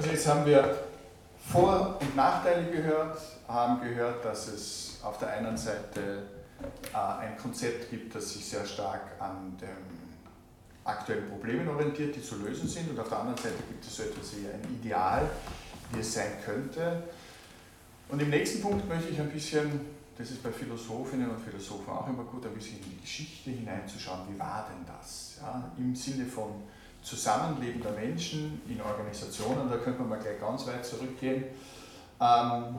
Also jetzt haben wir Vor- und Nachteile gehört, haben gehört, dass es auf der einen Seite äh, ein Konzept gibt, das sich sehr stark an den aktuellen Problemen orientiert, die zu lösen sind, und auf der anderen Seite gibt es so etwas wie ein Ideal, wie es sein könnte. Und im nächsten Punkt möchte ich ein bisschen, das ist bei Philosophinnen und Philosophen auch immer gut, ein bisschen in die Geschichte hineinzuschauen, wie war denn das? Ja, Im Sinne von Zusammenleben der Menschen in Organisationen, da könnte man mal gleich ganz weit zurückgehen. Ähm,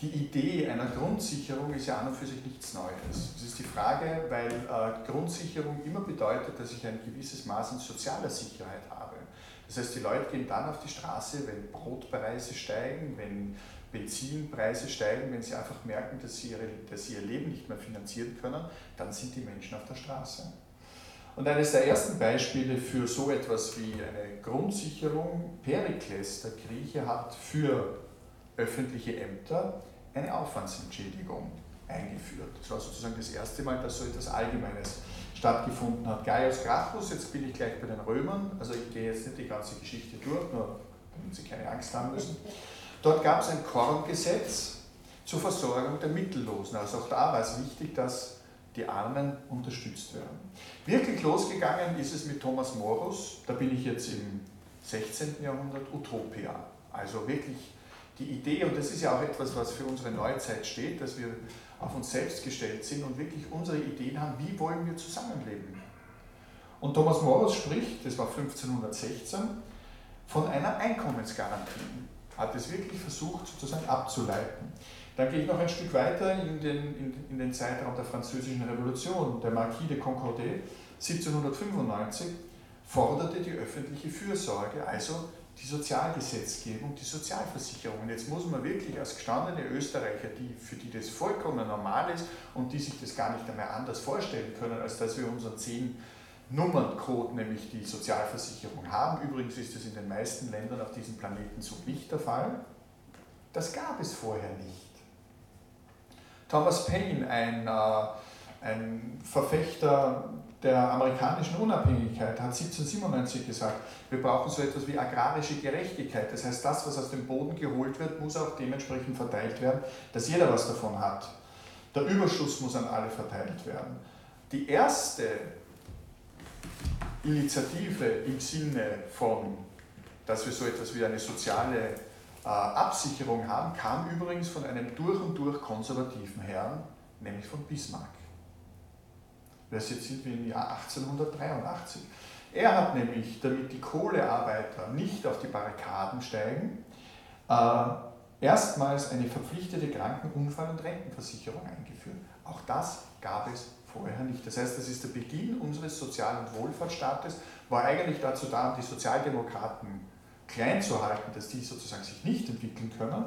die Idee einer Grundsicherung ist ja an und für sich nichts Neues. Das ist die Frage, weil äh, Grundsicherung immer bedeutet, dass ich ein gewisses Maß an sozialer Sicherheit habe. Das heißt, die Leute gehen dann auf die Straße, wenn Brotpreise steigen, wenn Benzinpreise steigen, wenn sie einfach merken, dass sie, ihre, dass sie ihr Leben nicht mehr finanzieren können, dann sind die Menschen auf der Straße. Und eines der ersten Beispiele für so etwas wie eine Grundsicherung, Perikles, der Grieche, hat für öffentliche Ämter eine Aufwandsentschädigung eingeführt. Das war sozusagen das erste Mal, dass so etwas Allgemeines stattgefunden hat. Gaius Gracchus, jetzt bin ich gleich bei den Römern, also ich gehe jetzt nicht die ganze Geschichte durch, nur damit Sie keine Angst haben müssen. Dort gab es ein Korngesetz zur Versorgung der Mittellosen. Also auch da war es wichtig, dass die Armen unterstützt werden. Wirklich losgegangen ist es mit Thomas Morus, da bin ich jetzt im 16. Jahrhundert, Utopia. Also wirklich die Idee, und das ist ja auch etwas, was für unsere Neuzeit steht, dass wir auf uns selbst gestellt sind und wirklich unsere Ideen haben, wie wollen wir zusammenleben. Und Thomas Morus spricht, das war 1516, von einer Einkommensgarantie. Hat es wirklich versucht, sozusagen abzuleiten. Dann gehe ich noch ein Stück weiter in den, in, in den Zeitraum der Französischen Revolution. Der Marquis de Concordet 1795 forderte die öffentliche Fürsorge, also die Sozialgesetzgebung, die Sozialversicherung. Und jetzt muss man wirklich als gestandene Österreicher, die, für die das vollkommen normal ist und die sich das gar nicht einmal anders vorstellen können, als dass wir unseren zehn Nummerncode, nämlich die Sozialversicherung haben. Übrigens ist das in den meisten Ländern auf diesem Planeten so nicht der Fall. Das gab es vorher nicht. Thomas Paine, ein, äh, ein Verfechter der amerikanischen Unabhängigkeit, hat 1797 gesagt, wir brauchen so etwas wie agrarische Gerechtigkeit. Das heißt, das, was aus dem Boden geholt wird, muss auch dementsprechend verteilt werden, dass jeder was davon hat. Der Überschuss muss an alle verteilt werden. Die erste Initiative im Sinne von, dass wir so etwas wie eine soziale Absicherung haben, kam übrigens von einem durch und durch konservativen Herrn, nämlich von Bismarck. Das jetzt sind wir im Jahr 1883. Er hat nämlich, damit die Kohlearbeiter nicht auf die Barrikaden steigen, äh, erstmals eine verpflichtete Krankenunfall- und Rentenversicherung eingeführt. Auch das gab es vorher nicht. Das heißt, das ist der Beginn unseres Sozial- und Wohlfahrtsstaates, war eigentlich dazu da, die Sozialdemokraten klein zu halten, dass die sozusagen sich nicht entwickeln können.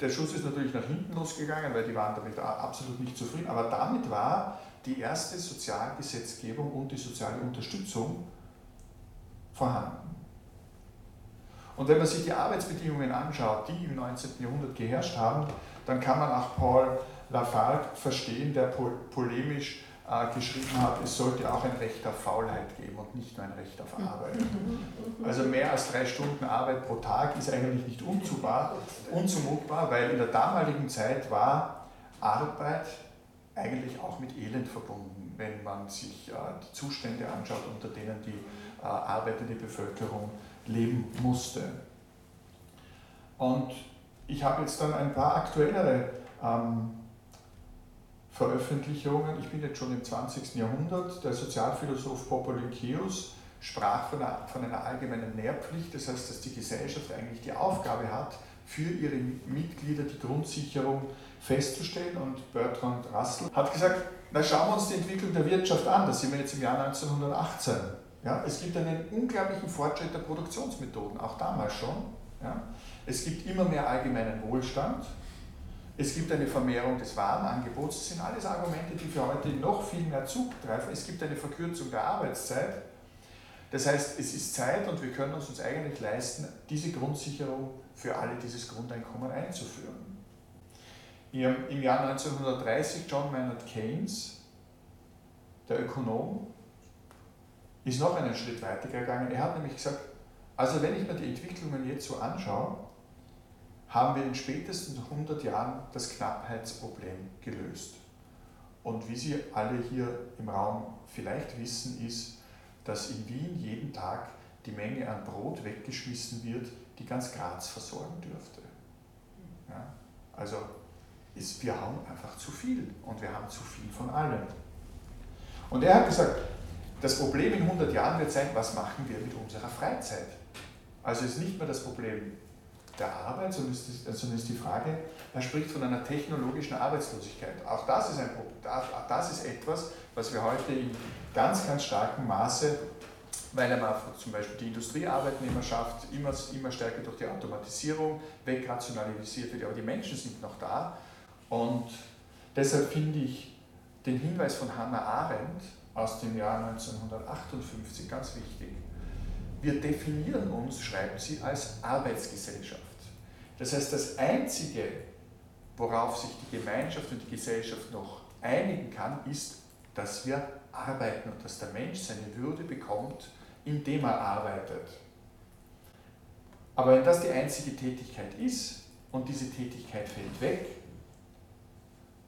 Der Schuss ist natürlich nach hinten losgegangen, weil die waren damit absolut nicht zufrieden, aber damit war die erste Sozialgesetzgebung und die soziale Unterstützung vorhanden. Und wenn man sich die Arbeitsbedingungen anschaut, die im 19. Jahrhundert geherrscht haben, dann kann man auch Paul Lafargue verstehen, der polemisch geschrieben hat, es sollte auch ein Recht auf Faulheit geben und nicht nur ein Recht auf Arbeit. Also mehr als drei Stunden Arbeit pro Tag ist eigentlich nicht unzumutbar, unzumutbar weil in der damaligen Zeit war Arbeit eigentlich auch mit Elend verbunden, wenn man sich äh, die Zustände anschaut, unter denen die äh, arbeitende Bevölkerung leben musste. Und ich habe jetzt dann ein paar aktuellere ähm, Veröffentlichungen. Ich bin jetzt schon im 20. Jahrhundert. Der Sozialphilosoph Popolinkeus sprach von einer, von einer allgemeinen Nährpflicht, das heißt, dass die Gesellschaft eigentlich die Aufgabe hat, für ihre Mitglieder die Grundsicherung festzustellen. Und Bertrand Russell hat gesagt, na schauen wir uns die Entwicklung der Wirtschaft an, das sind wir jetzt im Jahr 1918. Ja, es gibt einen unglaublichen Fortschritt der Produktionsmethoden, auch damals schon. Ja. Es gibt immer mehr allgemeinen Wohlstand. Es gibt eine Vermehrung des Warenangebots. Das sind alles Argumente, die für heute noch viel mehr zugreifen. Es gibt eine Verkürzung der Arbeitszeit. Das heißt, es ist Zeit und wir können uns, uns eigentlich leisten, diese Grundsicherung für alle, dieses Grundeinkommen einzuführen. Im Jahr 1930 John Maynard Keynes, der Ökonom, ist noch einen Schritt weiter gegangen. Er hat nämlich gesagt, Also wenn ich mir die Entwicklungen jetzt so anschaue, haben wir in spätesten 100 Jahren das Knappheitsproblem gelöst. Und wie Sie alle hier im Raum vielleicht wissen, ist, dass in Wien jeden Tag die Menge an Brot weggeschmissen wird, die ganz Graz versorgen dürfte. Ja? Also ist, wir haben einfach zu viel und wir haben zu viel von allem. Und er hat gesagt, das Problem in 100 Jahren wird sein, was machen wir mit unserer Freizeit? Also ist nicht mehr das Problem der Arbeit, sondern ist, sondern ist die Frage, er spricht von einer technologischen Arbeitslosigkeit. Auch das ist, ein, auch das ist etwas, was wir heute in ganz, ganz starkem Maße, weil er zum Beispiel die Industriearbeitnehmerschaft immer, immer stärker durch die Automatisierung wegrationalisiert wird, aber die Menschen sind noch da. Und deshalb finde ich den Hinweis von Hannah Arendt aus dem Jahr 1958 ganz wichtig. Wir definieren uns, schreibt sie, als Arbeitsgesellschaft. Das heißt, das Einzige, worauf sich die Gemeinschaft und die Gesellschaft noch einigen kann, ist, dass wir arbeiten und dass der Mensch seine Würde bekommt, indem er arbeitet. Aber wenn das die einzige Tätigkeit ist und diese Tätigkeit fällt weg,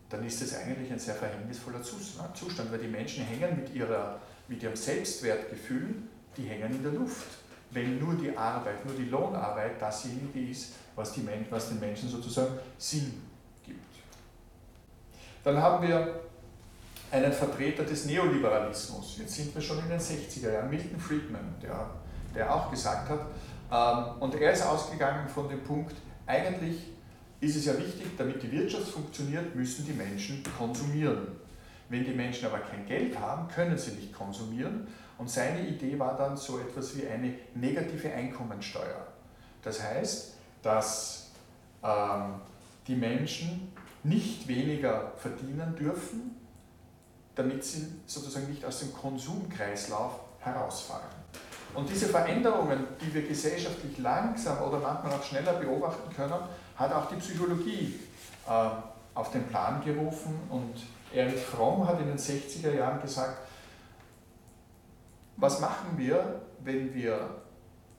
dann ist es eigentlich ein sehr verhängnisvoller Zustand, weil die Menschen hängen mit, ihrer, mit ihrem Selbstwertgefühl, die hängen in der Luft. Wenn nur die Arbeit, nur die Lohnarbeit dasjenige ist, was, die, was den Menschen sozusagen Sinn gibt. Dann haben wir einen Vertreter des Neoliberalismus. Jetzt sind wir schon in den 60er Jahren, Milton Friedman, der, der auch gesagt hat, ähm, und er ist ausgegangen von dem Punkt, eigentlich ist es ja wichtig, damit die Wirtschaft funktioniert, müssen die Menschen konsumieren. Wenn die Menschen aber kein Geld haben, können sie nicht konsumieren. Und seine Idee war dann so etwas wie eine negative Einkommensteuer. Das heißt, dass ähm, die Menschen nicht weniger verdienen dürfen, damit sie sozusagen nicht aus dem Konsumkreislauf herausfallen. Und diese Veränderungen, die wir gesellschaftlich langsam oder manchmal auch schneller beobachten können, hat auch die Psychologie äh, auf den Plan gerufen. Und Erich Fromm hat in den 60er Jahren gesagt, was machen wir, wenn wir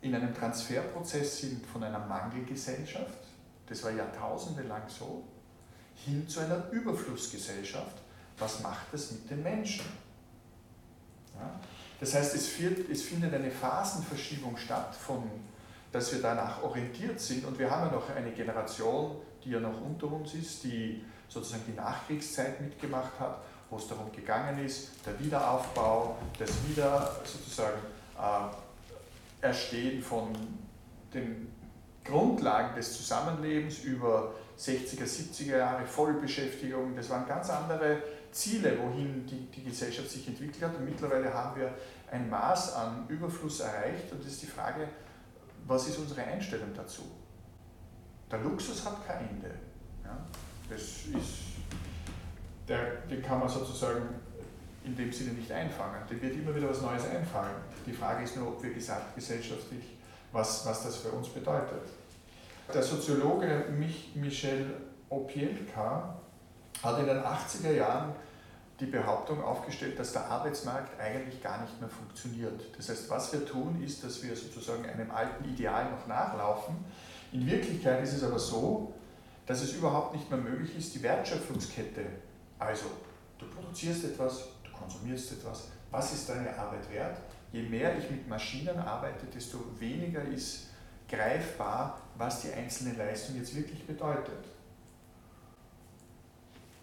in einem Transferprozess sind von einer Mangelgesellschaft, das war jahrtausende lang so, hin zu einer Überflussgesellschaft. Was macht das mit den Menschen? Ja? Das heißt, es, wird, es findet eine Phasenverschiebung statt, von, dass wir danach orientiert sind. Und wir haben ja noch eine Generation, die ja noch unter uns ist, die sozusagen die Nachkriegszeit mitgemacht hat, wo es darum gegangen ist, der Wiederaufbau, das Wieder sozusagen äh, Erstehen von den Grundlagen des Zusammenlebens über 60er, 70er Jahre, Vollbeschäftigung, das waren ganz andere Ziele, wohin die, die Gesellschaft sich entwickelt hat. Und mittlerweile haben wir ein Maß an Überfluss erreicht und das ist die Frage, was ist unsere Einstellung dazu? Der Luxus hat kein Ende. Ja? Das ist, der, den kann man sozusagen in dem Sinne nicht einfangen. Dem wird immer wieder was Neues einfallen. Die Frage ist nur, ob wir gesagt gesellschaftlich, was, was das für uns bedeutet. Der Soziologe Mich, Michel Opielka hat in den 80er Jahren die Behauptung aufgestellt, dass der Arbeitsmarkt eigentlich gar nicht mehr funktioniert. Das heißt, was wir tun, ist, dass wir sozusagen einem alten Ideal noch nachlaufen. In Wirklichkeit ist es aber so, dass es überhaupt nicht mehr möglich ist, die Wertschöpfungskette, also du produzierst etwas, du konsumierst etwas, was ist deine Arbeit wert? Je mehr ich mit Maschinen arbeite, desto weniger ist greifbar, was die einzelne Leistung jetzt wirklich bedeutet.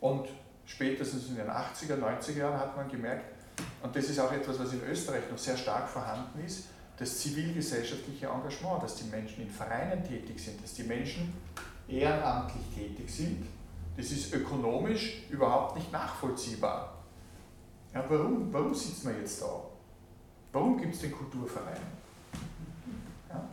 Und spätestens in den 80er, 90er Jahren hat man gemerkt, und das ist auch etwas, was in Österreich noch sehr stark vorhanden ist, das zivilgesellschaftliche Engagement, dass die Menschen in Vereinen tätig sind, dass die Menschen ehrenamtlich tätig sind, das ist ökonomisch überhaupt nicht nachvollziehbar. Ja, warum, warum sitzt man jetzt da? Warum gibt es den Kulturverein? Ja?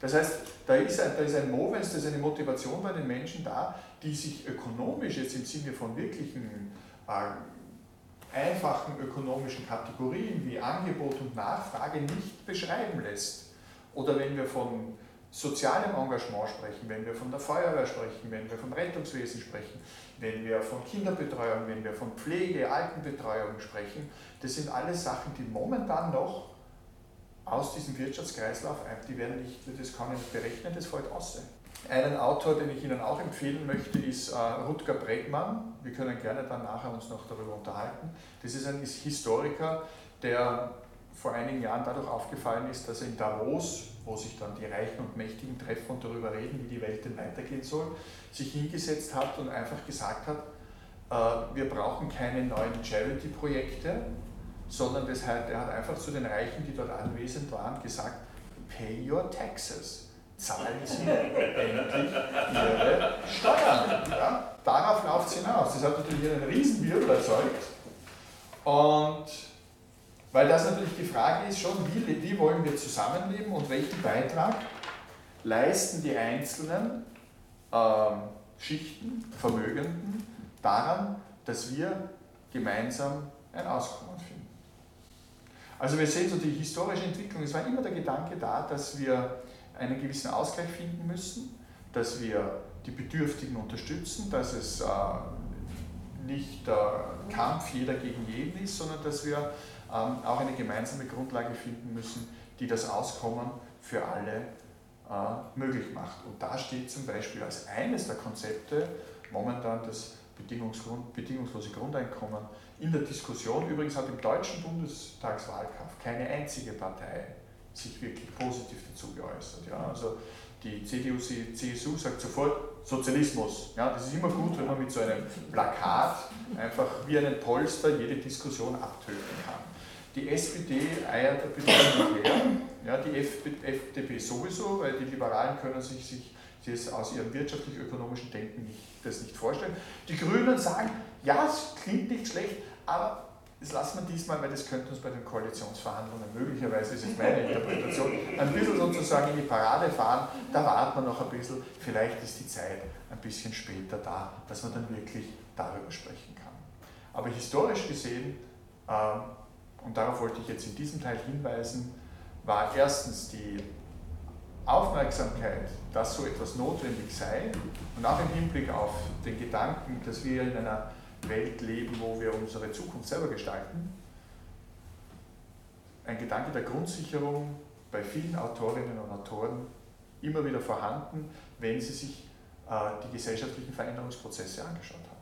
Das heißt, da ist, ein, da ein Movens, da ist eine Motivation bei den Menschen da, die sich ökonomisch jetzt im Sinne von wirklichen äh, einfachen ökonomischen Kategorien wie Angebot und Nachfrage nicht beschreiben lässt. Oder wenn wir von sozialem Engagement sprechen, wenn wir von der Feuerwehr sprechen, wenn wir vom Rettungswesen sprechen, wenn wir von Kinderbetreuung, wenn wir von Pflege, Altenbetreuung sprechen, das sind alles Sachen, die momentan noch aus diesem Wirtschaftskreislauf, die werden nicht, das kann ich nicht berechnen, das fällt aus. Einen Autor, den ich Ihnen auch empfehlen möchte, ist äh, Rutger Bregmann. Wir können gerne dann nachher uns noch darüber unterhalten. Das ist ein Historiker, der vor einigen Jahren dadurch aufgefallen ist, dass er in Davos, wo sich dann die Reichen und Mächtigen treffen und darüber reden, wie die Welt denn weitergehen soll, sich hingesetzt hat und einfach gesagt hat, äh, wir brauchen keine neuen Charity-Projekte, sondern das er hat einfach zu den Reichen, die dort anwesend waren, gesagt, pay your taxes, zahlen Sie endlich Ihre Steuern. Ja? Darauf läuft es hinaus. Das hat natürlich einen Riesenwirbel erzeugt. Und weil das natürlich die Frage ist schon, wie, wie wollen wir zusammenleben und welchen Beitrag leisten die einzelnen äh, Schichten, Vermögenden daran, dass wir gemeinsam ein Auskommen finden. Also wir sehen so die historische Entwicklung, es war immer der Gedanke da, dass wir einen gewissen Ausgleich finden müssen, dass wir die Bedürftigen unterstützen, dass es äh, nicht der Kampf jeder gegen jeden ist, sondern dass wir ähm, auch eine gemeinsame Grundlage finden müssen, die das Auskommen für alle äh, möglich macht. Und da steht zum Beispiel als eines der Konzepte momentan das bedingungslose Grundeinkommen in der Diskussion. Übrigens hat im deutschen Bundestagswahlkampf keine einzige Partei sich wirklich positiv dazu geäußert. Ja, also die CDU, CSU sagt sofort Sozialismus. Ja, das ist immer gut, wenn man mit so einem Plakat einfach wie einen Polster jede Diskussion abtöten kann. Die SPD eiert ein bisschen her, ja, die FDP sowieso, weil die Liberalen können sich, sich das aus ihrem wirtschaftlich-ökonomischen Denken nicht, das nicht vorstellen. Die Grünen sagen, ja, es klingt nicht schlecht, aber das lassen wir diesmal, weil das könnte uns bei den Koalitionsverhandlungen möglicherweise, das ist meine Interpretation, ein bisschen sozusagen in die Parade fahren. Da warten wir noch ein bisschen. Vielleicht ist die Zeit ein bisschen später da, dass man dann wirklich darüber sprechen kann. Aber historisch gesehen, äh, und darauf wollte ich jetzt in diesem Teil hinweisen, war erstens die Aufmerksamkeit, dass so etwas notwendig sei und auch im Hinblick auf den Gedanken, dass wir in einer Welt leben, wo wir unsere Zukunft selber gestalten. Ein Gedanke der Grundsicherung bei vielen Autorinnen und Autoren immer wieder vorhanden, wenn sie sich äh, die gesellschaftlichen Veränderungsprozesse angeschaut haben.